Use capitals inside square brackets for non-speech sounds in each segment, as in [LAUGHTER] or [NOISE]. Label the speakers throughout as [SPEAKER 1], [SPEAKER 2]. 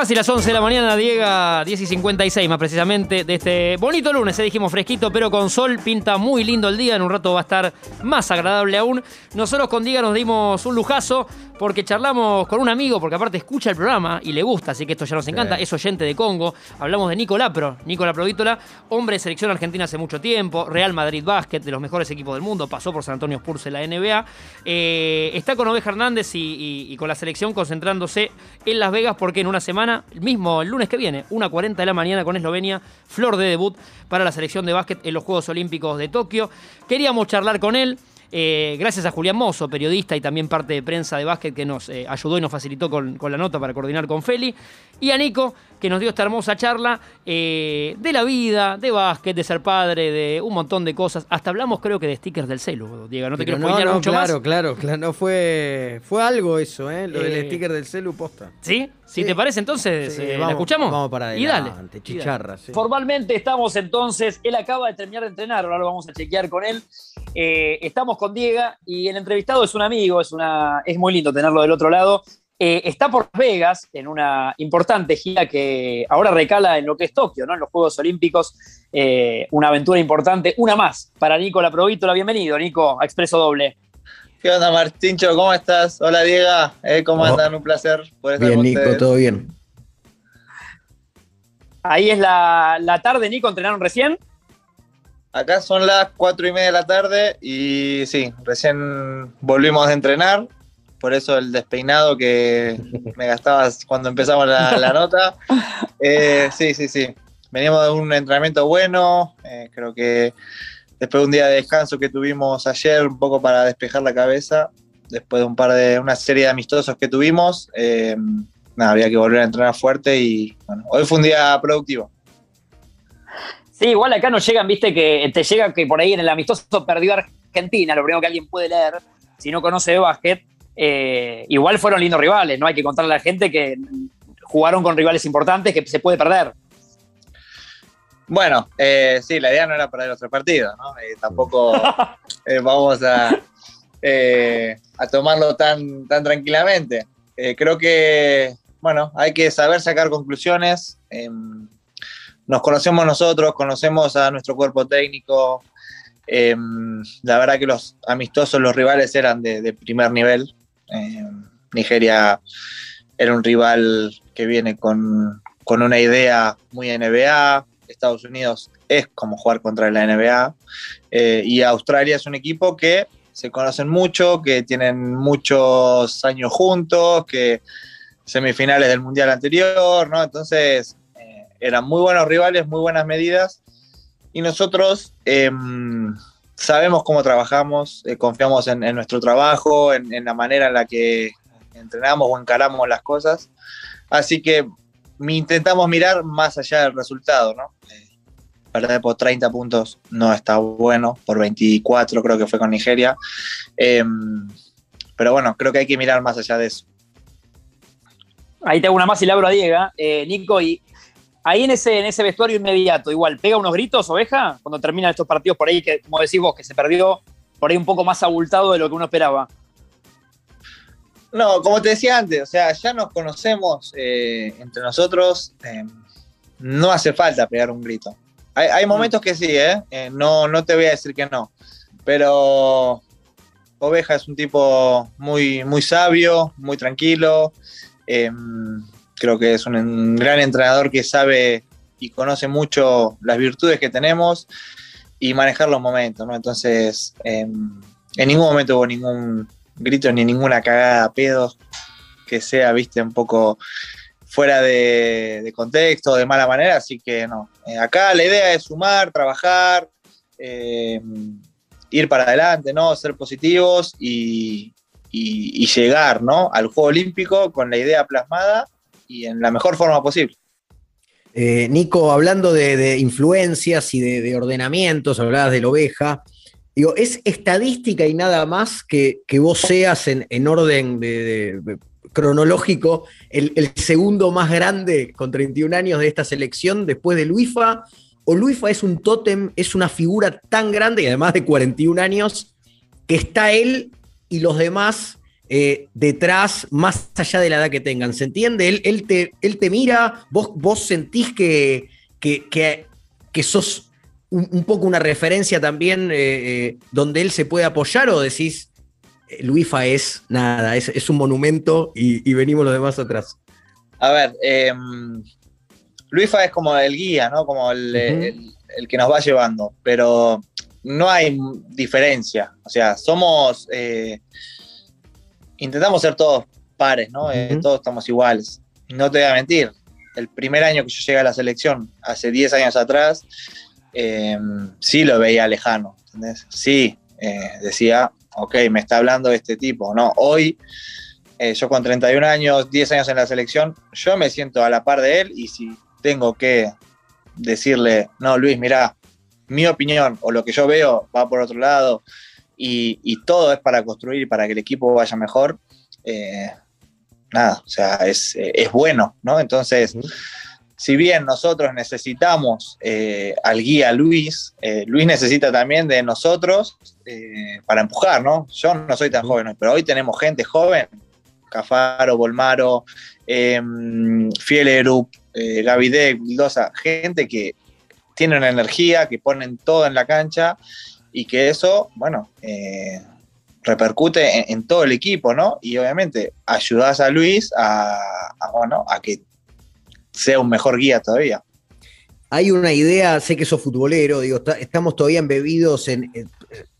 [SPEAKER 1] Casi las 11 de la mañana, Diego, 10 y 56 más precisamente, de este bonito lunes, eh, dijimos fresquito, pero con sol, pinta muy lindo el día, en un rato va a estar más agradable aún. Nosotros con Diego nos dimos un lujazo porque charlamos con un amigo, porque aparte escucha el programa y le gusta, así que esto ya nos encanta, es oyente de Congo. Hablamos de Nico Lapro, Nico Vítola, hombre de selección argentina hace mucho tiempo, Real Madrid Basket, de los mejores equipos del mundo, pasó por San Antonio Spurs en la NBA. Eh, está con Oveja Hernández y, con la selección concentrándose en Las Vegas porque en una semana, mismo el lunes que viene, 1.40 de la mañana con Eslovenia, flor de debut para la selección de básquet en los Juegos Olímpicos de Tokio. Queríamos charlar con él. Eh, gracias a Julián Mozo, periodista y también parte de prensa de básquet que nos eh, ayudó y nos facilitó con, la nota para coordinar con Feli. Y a Nico, que nos dio esta hermosa charla eh, de la vida, de básquet, de ser padre, de un montón de cosas. Hasta hablamos, creo que, de stickers del celu, Diego. No te quiero no, no, mucho
[SPEAKER 2] claro, Claro, claro, no fue, fue algo eso, ¿eh? Lo del sticker del celu posta.
[SPEAKER 1] ¿Sí? Si te parece, entonces, ¿la escuchamos?
[SPEAKER 2] Vamos para adelante, y chicharra.
[SPEAKER 3] Formalmente estamos entonces, él acaba de terminar de entrenar, ahora lo vamos a chequear con él. estamos con Diego y el entrevistado es un amigo, es, una, es muy lindo tenerlo del otro lado. Eh, está por Vegas en una importante gira que ahora recala en lo que es Tokio, ¿no? en los Juegos Olímpicos. Eh, una aventura importante, una más para Nico La Provítola. Bienvenido, Nico, a Expreso Doble.
[SPEAKER 4] ¿Qué onda, Martincho? ¿Cómo estás? Hola, Diego. Eh, ¿Cómo andan? Un placer.
[SPEAKER 2] bien, Nico, todo bien.
[SPEAKER 3] Ahí es la, la tarde, Nico. ¿Entrenaron recién?
[SPEAKER 4] Acá son las cuatro y media de la tarde y sí, recién volvimos a entrenar, por eso el despeinado que me gastabas cuando empezamos la, [LAUGHS] nota. Eh, sí, sí, sí. Veníamos de un entrenamiento bueno, eh, creo que después de un día de descanso que tuvimos ayer, un poco para despejar la cabeza, después de un par de, una serie de amistosos que tuvimos, eh, nada, había que volver a entrenar fuerte y bueno, hoy fue un día productivo.
[SPEAKER 3] Sí, igual acá nos llegan, viste, que te llega que por ahí en el amistoso perdió Argentina, lo primero que alguien puede leer, si no conoce de básquet. Eh, igual fueron lindos rivales, ¿no? Hay que contarle a la gente que jugaron con rivales importantes que se puede perder.
[SPEAKER 4] Bueno, eh, sí, la idea no era perder otro partido, ¿no? Eh, tampoco [LAUGHS] vamos a, a, tomarlo tan, tan tranquilamente. creo que, bueno, hay que saber sacar conclusiones. Em, nos conocemos nosotros, conocemos a nuestro cuerpo técnico. Em, la verdad que los amistosos, los rivales eran de, primer nivel. Em, Nigeria era un rival que viene con, una idea muy NBA. Estados Unidos es como jugar contra la NBA. Eh, y Australia es un equipo que se conocen mucho, que tienen muchos años juntos, que semifinales del Mundial anterior, ¿no? Entonces, eran muy buenos rivales, muy buenas medidas, y nosotros em, sabemos cómo trabajamos, eh, confiamos en, nuestro trabajo, en, la manera en la que entrenamos o encaramos las cosas, así que intentamos mirar más allá del resultado, ¿no? Eh, perder por 30 puntos no está bueno, por 24 creo que fue con Nigeria. Em, pero bueno, creo que hay que mirar más allá de eso.
[SPEAKER 3] Ahí tengo una más y le abro a Diego. Eh, Nico, y Ahí en ese, en ese vestuario inmediato, igual, ¿pega unos gritos, oveja? Cuando terminan estos partidos por ahí, que como decís vos, que se perdió por ahí un poco más abultado de lo que uno esperaba.
[SPEAKER 4] No, como te decía antes, o sea, ya nos conocemos eh, entre nosotros, eh, no hace falta pegar un grito. Hay, momentos que sí, ¿eh? ¿eh? no, no te voy a decir que no, pero Oveja es un tipo muy, muy sabio, muy tranquilo. Creo que es un gran entrenador que sabe y conoce mucho las virtudes que tenemos y manejar los momentos, ¿no? Entonces, em, en ningún momento hubo ningún grito ni ninguna cagada pedo que sea, viste, un poco fuera de, contexto, de mala manera, así que no. Eh, acá la idea es sumar, trabajar, em, ir para adelante, ¿no? Ser positivos y, llegar, ¿no? Al Juego Olímpico con la idea plasmada y en la mejor forma posible.
[SPEAKER 2] Eh, Nico, hablando de, influencias y de, ordenamientos, hablabas de la oveja. Digo, ¿es estadística y nada más que, vos seas en, orden cronológico el, segundo más grande con 31 años de esta selección después de Luifa? ¿O Luifa es un tótem, es una figura tan grande y además de 41 años que está él y los demás eh, detrás, más allá de la edad que tengan. ¿Se entiende? Él, él, te, él te mira, vos, vos sentís que, que, que, sos un, poco una referencia también eh, eh, donde él se puede apoyar o decís, Luifa es nada, es, un monumento y, venimos los demás atrás.
[SPEAKER 4] A ver, em, Luifa es como el guía, ¿no? Como el, el que nos va llevando, pero no hay diferencia. O sea, somos intentamos ser todos pares, ¿no? Eh, todos estamos iguales. No te voy a mentir, el primer año que yo llegué a la selección, hace 10 años atrás, em, sí lo veía lejano, ¿entendés? Sí, eh, decía, ok, me está hablando este tipo, ¿no? Hoy, eh, yo con 31 años, 10 años en la selección, yo me siento a la par de él y si tengo que decirle, no, Luis, mira, mi opinión o lo que yo veo va por otro lado, y, todo es para construir y para que el equipo vaya mejor, eh, nada, o sea, es, bueno, ¿no? Entonces, si bien nosotros necesitamos eh, al guía Luis, eh, Luis necesita también de nosotros para empujar, ¿no? Yo no soy tan joven, pero hoy tenemos gente joven, Cafaro, Bolmaro, em, Fielerup, Gavidec, Vildosa, gente que tiene una energía, que ponen todo en la cancha y que eso, bueno, eh, repercute en, todo el equipo, ¿no? Y obviamente ayudas a Luis a, bueno, a que sea un mejor guía todavía.
[SPEAKER 2] Hay una idea, sé que sos futbolero, digo, estamos todavía embebidos en,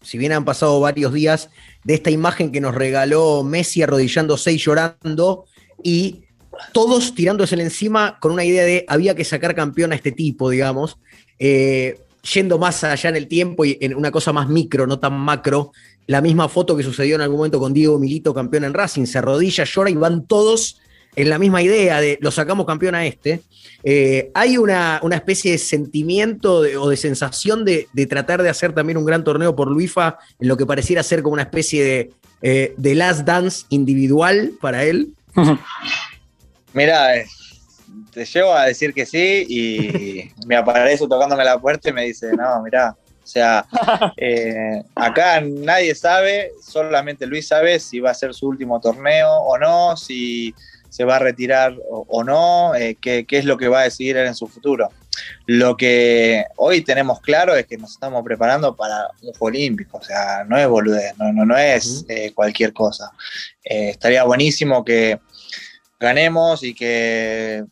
[SPEAKER 2] si bien han pasado varios días, de esta imagen que nos regaló Messi arrodillándose y llorando y todos tirándose encima con una idea de había que sacar campeón a este tipo, digamos. Eh, yendo más allá en el tiempo y en una cosa más micro, no tan macro, la misma foto que sucedió en algún momento con Diego Milito, campeón en Racing, se arrodilla, llora y van todos en la misma idea de lo sacamos campeón a este. Eh, hay una, especie de sentimiento o de sensación de, tratar de hacer también un gran torneo por Luifa en lo que pareciera ser como una especie de, eh, de last dance individual para él.
[SPEAKER 4] Mira, eh, te llevo a decir que sí y me aparece tocándome la puerta y me dice, no, mirá, o sea, [LAUGHS] eh, acá nadie sabe, solamente Luis sabe si va a ser su último torneo o no, si se va a retirar o, no, eh, qué, es lo que va a decidir él en su futuro. Lo que hoy tenemos claro es que nos estamos preparando para un juego olímpico, o sea, no es boludez, no, no, no es eh, cualquier cosa. estaría buenísimo que ganemos y que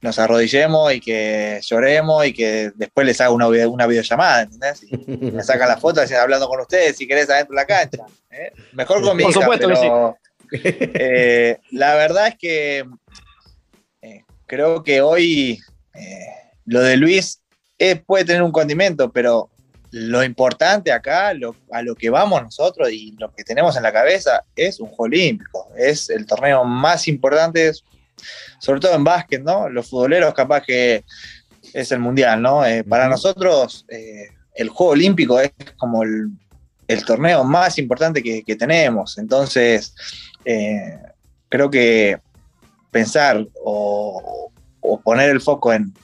[SPEAKER 4] nos arrodillemos y que lloremos y que después les haga una, una videollamada, ¿entendés? Y [LAUGHS] me sacan la foto y hablando con ustedes si querés adentro de la cancha. ¿eh? Mejor con mi Por supuesto pero, eh, la verdad es que eh, creo que hoy lo de Luis puede tener un condimento, pero lo importante acá, a lo que vamos nosotros y lo que tenemos en la cabeza es un juego olímpico. Es el torneo más importante, sobre todo en básquet, ¿no? Los futboleros capaz que es el mundial, ¿no? Eh, para nosotros eh, el Juego Olímpico es como el, torneo más importante que, tenemos, entonces eh, creo que pensar o, poner el foco en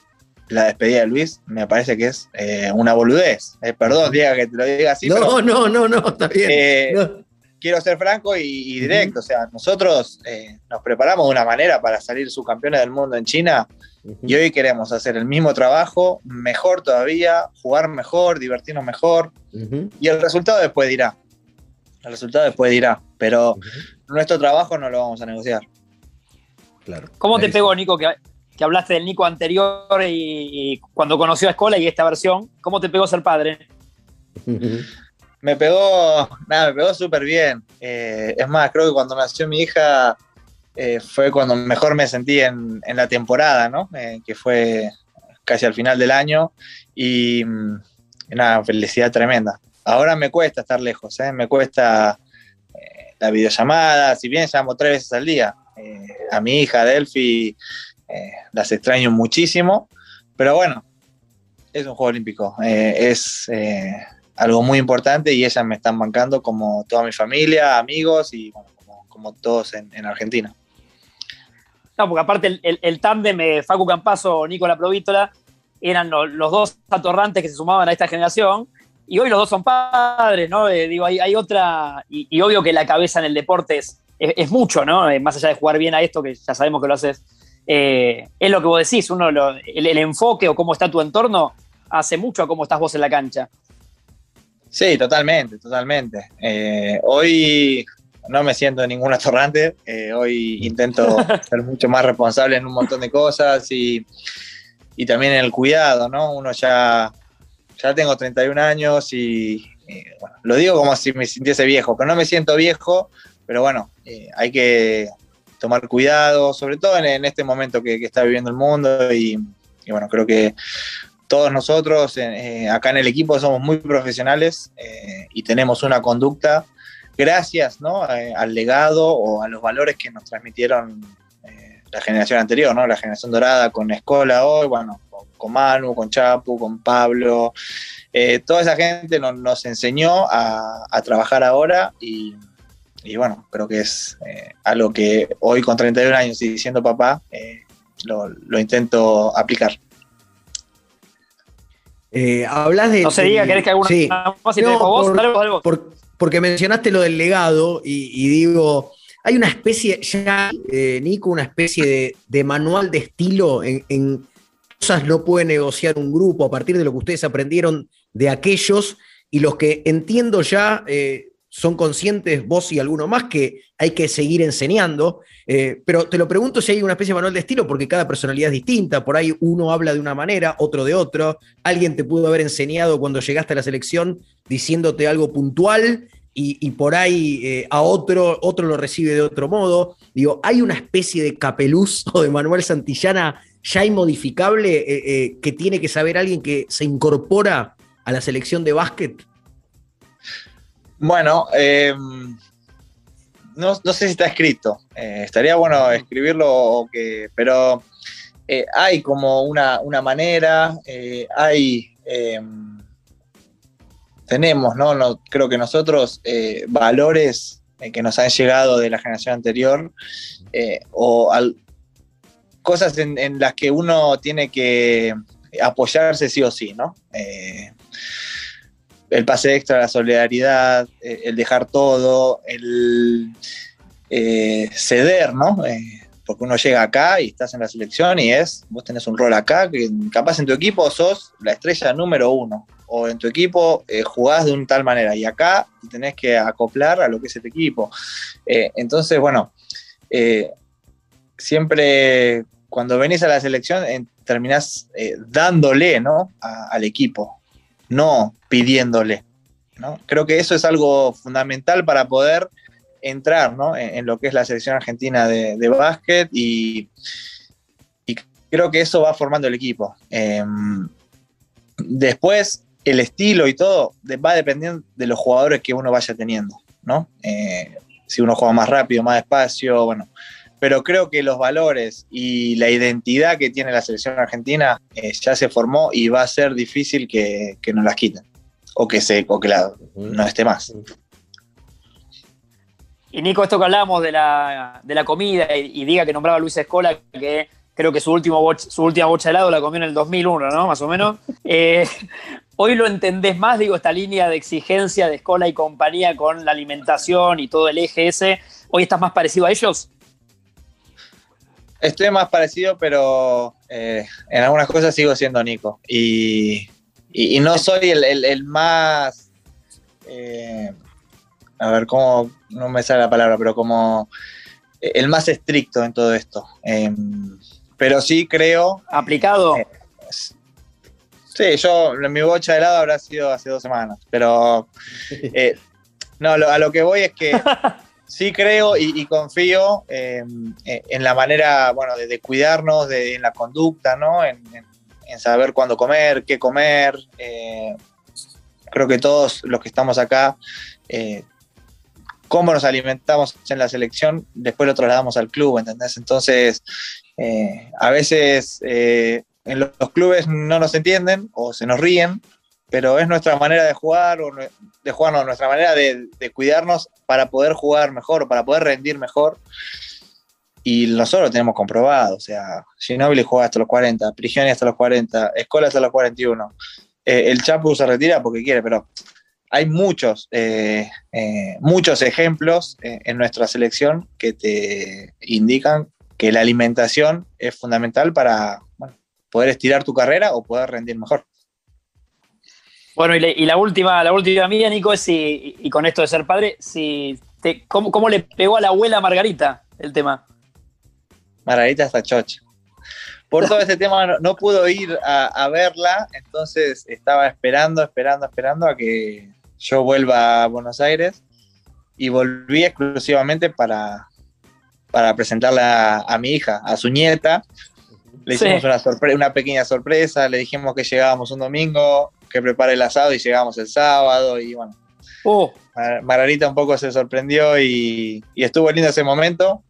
[SPEAKER 4] la despedida de Luis me parece que es una boludez. perdón, diga que te lo diga así.
[SPEAKER 2] No, no, no, no, está bien
[SPEAKER 4] quiero ser franco y, directo. O sea, nosotros eh, nos preparamos de una manera para salir subcampeones del mundo en China y hoy queremos hacer el mismo trabajo, mejor todavía, jugar mejor, divertirnos mejor y el resultado después dirá. El resultado después dirá, pero nuestro trabajo no lo vamos a negociar.
[SPEAKER 3] Claro. ¿Cómo te pegó, Nico, que, hablaste del Nico anterior y, y, cuando conoció a Escola y esta versión? ¿Cómo te pegó ser padre?
[SPEAKER 4] Me pegó, nada, me pegó súper bien. Eh, es más, creo que cuando nació mi hija eh, fue cuando mejor me sentí en, la temporada, ¿no? Eh, que fue casi al final del año y mm, una felicidad tremenda. Ahora me cuesta estar lejos, me cuesta la videollamada, si bien llamo tres veces al día. a mi hija Delphi las extraño muchísimo, pero bueno, es un juego olímpico, es algo muy importante y ellas me están bancando como toda mi familia, amigos y como, todos en, Argentina.
[SPEAKER 3] No, porque aparte el, el, tándem de Facu Campazo, Nicola Provítola, eran los, dos atorrantes que se sumaban a esta generación y hoy los dos son padres, ¿no? Eh, digo, hay, otra, y, obvio que la cabeza en el deporte es, es, mucho, ¿no? Eh, más allá de jugar bien a esto, que ya sabemos que lo haces, es lo que vos decís, uno el, enfoque o cómo está tu entorno hace mucho a cómo estás vos en la cancha.
[SPEAKER 4] Sí, totalmente, totalmente. hoy no me siento ningún atorrante, hoy intento [LAUGHS] ser mucho más responsable en un montón de cosas y, y también en el cuidado, ¿no? Uno ya ya tengo 31 años y, lo digo como si me sintiese viejo, pero no me siento viejo, pero bueno, eh, hay que tomar cuidado, sobre todo en, este momento que, está viviendo el mundo y, bueno, creo que todos nosotros eh, acá en el equipo somos muy profesionales eh, y tenemos una conducta gracias ¿no? al legado o a los valores que nos transmitieron la generación anterior, ¿no? la generación dorada con Escola hoy, bueno, con Manu, con Chapu, con Pablo. Eh, toda esa gente nos enseñó a, trabajar ahora y, bueno, creo que es eh, algo que hoy con 31 años y siendo papá eh, lo, intento aplicar.
[SPEAKER 2] Hablas de.
[SPEAKER 3] No se diga, ¿querés que alguna sí.
[SPEAKER 2] más vos? porque mencionaste lo del legado y, digo, hay una especie, ya, Nico, una especie de, manual de estilo en cosas no puede negociar un grupo a partir de lo que ustedes aprendieron de aquellos y los que entiendo ya eh, son conscientes, vos y alguno más, que hay que seguir enseñando. Eh, pero te lo pregunto si hay una especie de manual de estilo, porque cada personalidad es distinta. Por ahí uno habla de una manera, otro de otro. Alguien te pudo haber enseñado cuando llegaste a la selección diciéndote algo puntual y, por ahí eh, a otro, otro lo recibe de otro modo. Digo, hay una especie de capeluz o de Manuel Santillana ya inmodificable eh, que tiene que saber alguien que se incorpora a la selección de básquet?
[SPEAKER 4] Bueno, em, no, sé si está escrito. Eh, estaría bueno escribirlo, que, pero hay como una, manera, hay em, tenemos, ¿no? ¿no? Creo que nosotros valores que nos han llegado de la generación anterior o al, cosas en, las que uno tiene que apoyarse sí o sí, ¿no? Eh, el pase extra, la solidaridad, eh, el dejar todo, el eh, ceder, ¿no? porque uno llega acá y estás en la selección y es, vos tenés un rol acá, que capaz en tu equipo sos la estrella número uno, o en tu equipo jugás de una tal manera, y acá tenés que acoplar a lo que es el equipo. entonces, bueno, siempre cuando venís a la selección terminás eh, dándole ¿no? al equipo, no pidiéndole. ¿no? Creo que eso es algo fundamental para poder entrar en, lo que es la selección argentina de, básquet y, creo que eso va formando el equipo. Em, después, el estilo y todo va dependiendo de los jugadores que uno vaya teniendo. ¿no? Eh, si uno juega más rápido, más despacio, bueno, pero creo que los valores y la identidad que tiene la selección argentina eh, ya se formó y va a ser difícil que, que nos las quiten o que, se, o que no esté más.
[SPEAKER 3] Y Nico, esto que hablábamos de la, comida y, diga que nombraba a Luis Escola, que creo que su, último su última bocha de helado la comió en el 2001, ¿no? Más o menos. [LAUGHS] Eh, hoy lo entendés más, digo, esta línea de exigencia de Escola y compañía con la alimentación y todo el eje ese. ¿Hoy estás más parecido a ellos?
[SPEAKER 4] Estoy más parecido, pero eh, en algunas cosas sigo siendo Nico. Y, no soy el, más. Eh, a ver, cómo. No me sale la palabra, pero como. El más estricto en todo esto. Em, pero sí creo.
[SPEAKER 3] ¿Aplicado? Eh,
[SPEAKER 4] sí, yo. Mi bocha de helado habrá sido hace dos semanas. Pero. no, a lo que voy es que. [LAUGHS] sí creo y, confío em, e, en la manera, bueno, de, cuidarnos, de, en la conducta, ¿no? En, saber cuándo comer, qué comer. Eh, creo que todos los que estamos acá, eh, cómo nos alimentamos en la selección, después lo trasladamos al club, ¿entendés? Entonces, eh, a veces en los clubes no nos entienden o se nos ríen, pero es nuestra manera de jugar, o de jugarnos, nuestra manera de, cuidarnos para poder jugar mejor, para poder rendir mejor. Y nosotros lo tenemos comprobado, o sea, Ginobili juega hasta los 40, Prigioni hasta los 40, Escola hasta los 41. eh, el Chapu se retira porque quiere, pero hay muchos, eh, eh, muchos ejemplos en nuestra selección que te indican que la alimentación es fundamental para poder estirar tu carrera o poder rendir mejor.
[SPEAKER 3] Bueno, y, la última, la última mía, Nico, es si, y con esto de ser padre, si ¿cómo, ¿cómo, le pegó a la abuela Margarita el tema?
[SPEAKER 4] Margarita está chocha por todo este tema no, pudo ir a, verla, entonces estaba esperando, esperando, esperando a que yo vuelva a Buenos Aires y volví exclusivamente para, para presentarla a, mi hija, a su nieta. Le hicimos una, una pequeña sorpresa, le dijimos que llegábamos un domingo, que prepare el asado y llegamos el sábado y bueno. Oh. Margarita un poco se sorprendió y, y estuvo lindo ese momento,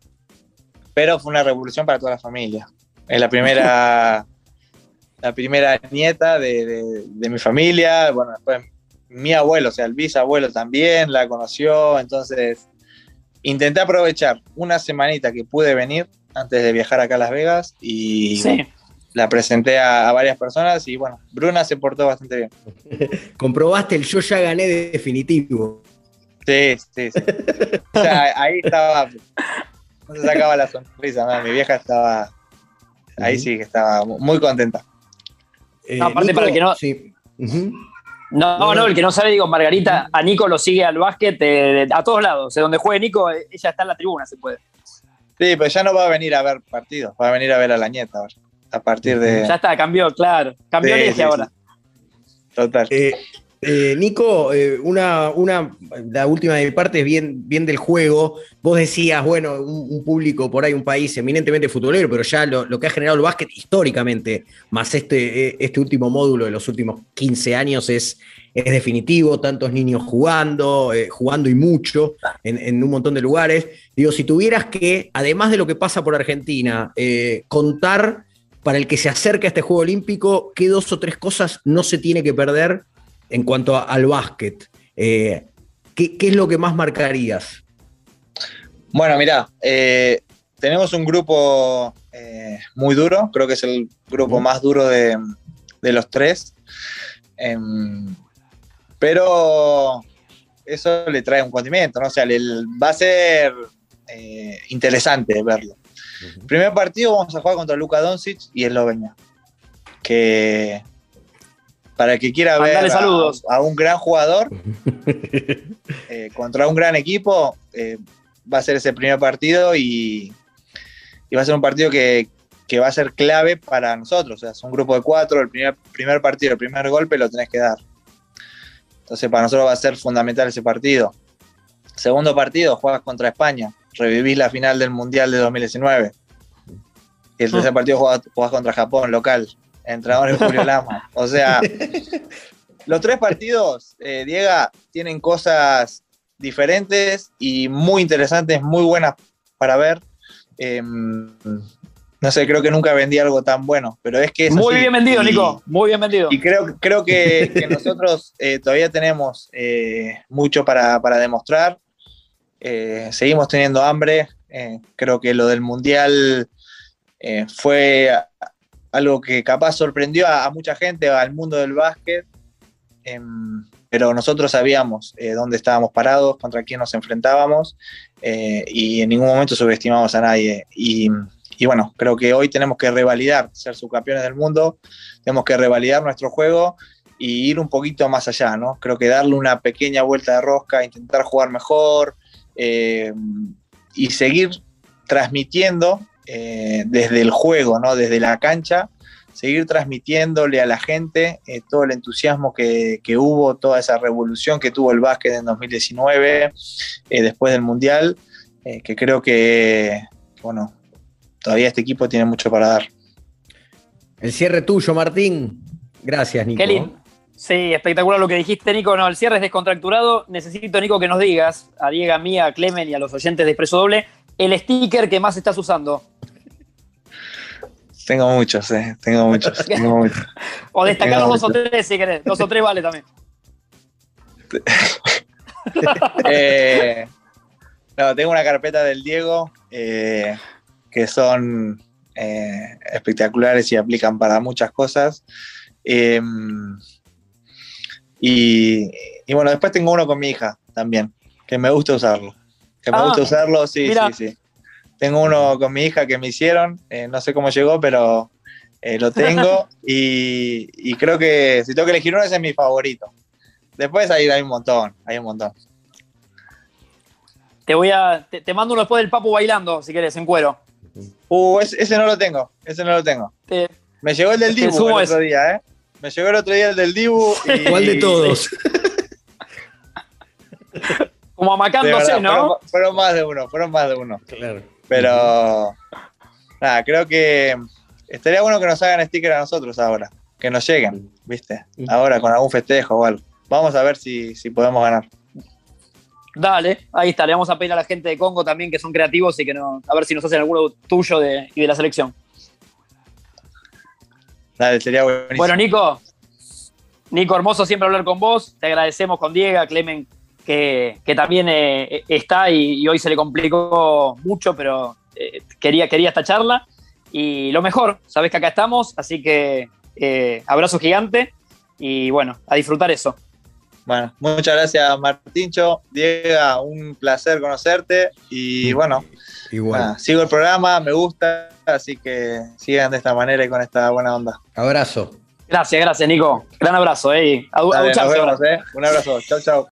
[SPEAKER 4] pero fue una revolución para toda la familia. Es la primera, [LAUGHS] la primera nieta de, mi familia. Bueno, después mi abuelo, o sea, el bisabuelo también la conoció. Entonces, intenté aprovechar una semanita que pude venir antes de viajar acá a Las Vegas y la presenté a, varias personas y bueno, Bruna se portó bastante bien. [LAUGHS]
[SPEAKER 2] Comprobaste el yo ya gané definitivo.
[SPEAKER 4] Sí, sí, sí. o sea, ahí estaba, no se sacaba la sonrisa, mi vieja estaba ahí sí que estaba muy contenta.
[SPEAKER 3] Eh, aparte, para el que no. Sí. No, no, el que no sabe, digo, Margarita, a Nico lo sigue al básquet eh, a todos lados. De donde juegue Nico, eh, ella está en la tribuna, se puede.
[SPEAKER 4] Sí, pero ya no va a venir a ver partidos, va a venir a ver a la nieta ahora. A partir de.
[SPEAKER 3] Ya está, cambió, claro. Cambió el ahora.
[SPEAKER 2] Total. Eh, Nico, eh, una, una, la última de mi parte es bien, bien del juego. Vos decías, bueno, un, público por ahí, un país eminentemente futbolero, pero ya lo, que ha generado el básquet históricamente, más este, eh, este último módulo de los últimos 15 años es, es definitivo, tantos niños jugando, jugando y mucho en, un montón de lugares. Digo, si tuvieras que, además de lo que pasa por Argentina, contar para el que se acerca a este Juego Olímpico, qué dos o tres cosas no se tiene que perder en cuanto al básquet? Eh, ¿qué, es lo que más marcarías?
[SPEAKER 4] Bueno, mira, eh, tenemos un grupo eh, muy duro, creo que es el grupo más duro de, los tres, em, pero eso le trae un condimento, ¿no? O sea, va a ser interesante verlo. Primer partido vamos a jugar contra Luka Doncic y Eslovenia, que para el que quiera ver a, un gran jugador [LAUGHS] eh, contra un gran equipo, eh, va a ser ese primer partido y, va a ser un partido que, va a ser clave para nosotros. O sea, es un grupo de cuatro, el primer, primer partido, el primer golpe lo tenés que dar. Entonces para nosotros va a ser fundamental ese partido. Segundo partido, juegas contra España, revivís la final del Mundial de 2019. Y el tercer ah. partido juegas, juegas contra Japón, local entrenador Julio Lama. O sea, [LAUGHS] los tres partidos, eh, Diego, tienen cosas diferentes y muy interesantes, muy buenas para ver. Em, no sé, creo que nunca vendí algo tan bueno, pero es que...
[SPEAKER 3] muy bien vendido, Nico, muy bien vendido.
[SPEAKER 4] Y creo, creo que, [LAUGHS] nosotros eh, todavía tenemos eh, mucho para, para demostrar. Seguimos teniendo hambre. creo que lo del Mundial fue algo que capaz sorprendió a, mucha gente, al mundo del básquet, em, pero nosotros sabíamos eh, dónde estábamos parados, contra quién nos enfrentábamos eh, y en ningún momento subestimamos a nadie. Y, bueno, creo que hoy tenemos que revalidar, ser subcampeones del mundo, tenemos que revalidar nuestro juego y ir un poquito más allá, ¿no? Creo que darle una pequeña vuelta de rosca, intentar jugar mejor em, y seguir transmitiendo eh, desde el juego, ¿no? desde la cancha, seguir transmitiéndole a la gente eh, todo el entusiasmo que, hubo, toda esa revolución que tuvo el básquet en 2019, eh, después del Mundial, que creo que, bueno, todavía este equipo tiene mucho para dar.
[SPEAKER 2] El cierre tuyo, Martín. Gracias, Nico.
[SPEAKER 3] Sí, espectacular lo que dijiste, Nico. No, el cierre es descontracturado. Necesito, Nico, que nos digas, a Diego, a mí, a Clemen y a los oyentes de Expreso Doble, el sticker que más estás usando.
[SPEAKER 4] Tengo muchos, eh. Tengo muchos. [LAUGHS]
[SPEAKER 3] o destacar dos o tres si querés. Dos o tres vale también. [LAUGHS]
[SPEAKER 4] Eh, no, tengo una carpeta del Diego eh, que son eh, espectaculares y aplican para muchas cosas. Y, y bueno, después tengo uno con mi hija también, que me gusta usarlo. Que me
[SPEAKER 3] Ah,
[SPEAKER 4] gusta usarlo, sí,
[SPEAKER 3] mira.
[SPEAKER 4] sí, sí. Tengo uno con mi hija que me hicieron, eh, no sé cómo llegó, pero eh, lo tengo [LAUGHS] y, y creo que si tengo que elegir uno, ese es mi favorito. Después hay, hay un montón, hay un montón.
[SPEAKER 3] Te voy a. Te, te mando uno después del Papu bailando, si querés, en cuero.
[SPEAKER 4] Uh, ese, ese no lo tengo, ese no lo tengo.
[SPEAKER 3] Te-
[SPEAKER 4] Me llegó el del Dibu el otro día, ¿eh? Me llegó el otro día el del Dibu. Y, [LAUGHS]
[SPEAKER 2] ¿Cuál de todos? [LAUGHS]
[SPEAKER 3] como amacándose,
[SPEAKER 4] verdad,
[SPEAKER 3] ¿no?
[SPEAKER 4] Fueron, fueron más de uno, fueron más de uno.
[SPEAKER 2] Claro.
[SPEAKER 4] Pero nada, creo que estaría bueno que nos hagan sticker a nosotros ahora, que nos lleguen, ¿viste? Ahora con algún festejo o algo. Vamos a ver si, si podemos ganar.
[SPEAKER 3] Dale, ahí está. Le vamos a pedir a la gente de Congo también que son creativos y que no, a ver si nos hacen alguno tuyo de, y de la selección.
[SPEAKER 4] Sería buenísimo.
[SPEAKER 3] Bueno, Nico, Nico, hermoso siempre hablar con vos. Te agradecemos con Diego, Clemen, que, que también eh, está y, y hoy se le complicó mucho, pero eh, quería, quería esta charla. Y lo mejor, sabés que acá estamos, así que eh, abrazo gigante y bueno, a disfrutar eso.
[SPEAKER 4] Bueno, muchas gracias Martincho, Diego, un placer conocerte y bueno,
[SPEAKER 2] Igual.
[SPEAKER 4] nada, sigo el programa, me gusta, así que sigan de esta manera y con esta buena onda.
[SPEAKER 2] Abrazo.
[SPEAKER 3] Gracias, gracias, Nico. Gran abrazo, eh.
[SPEAKER 4] Dale, nos vemos, ¿eh? Un abrazo, chau chau.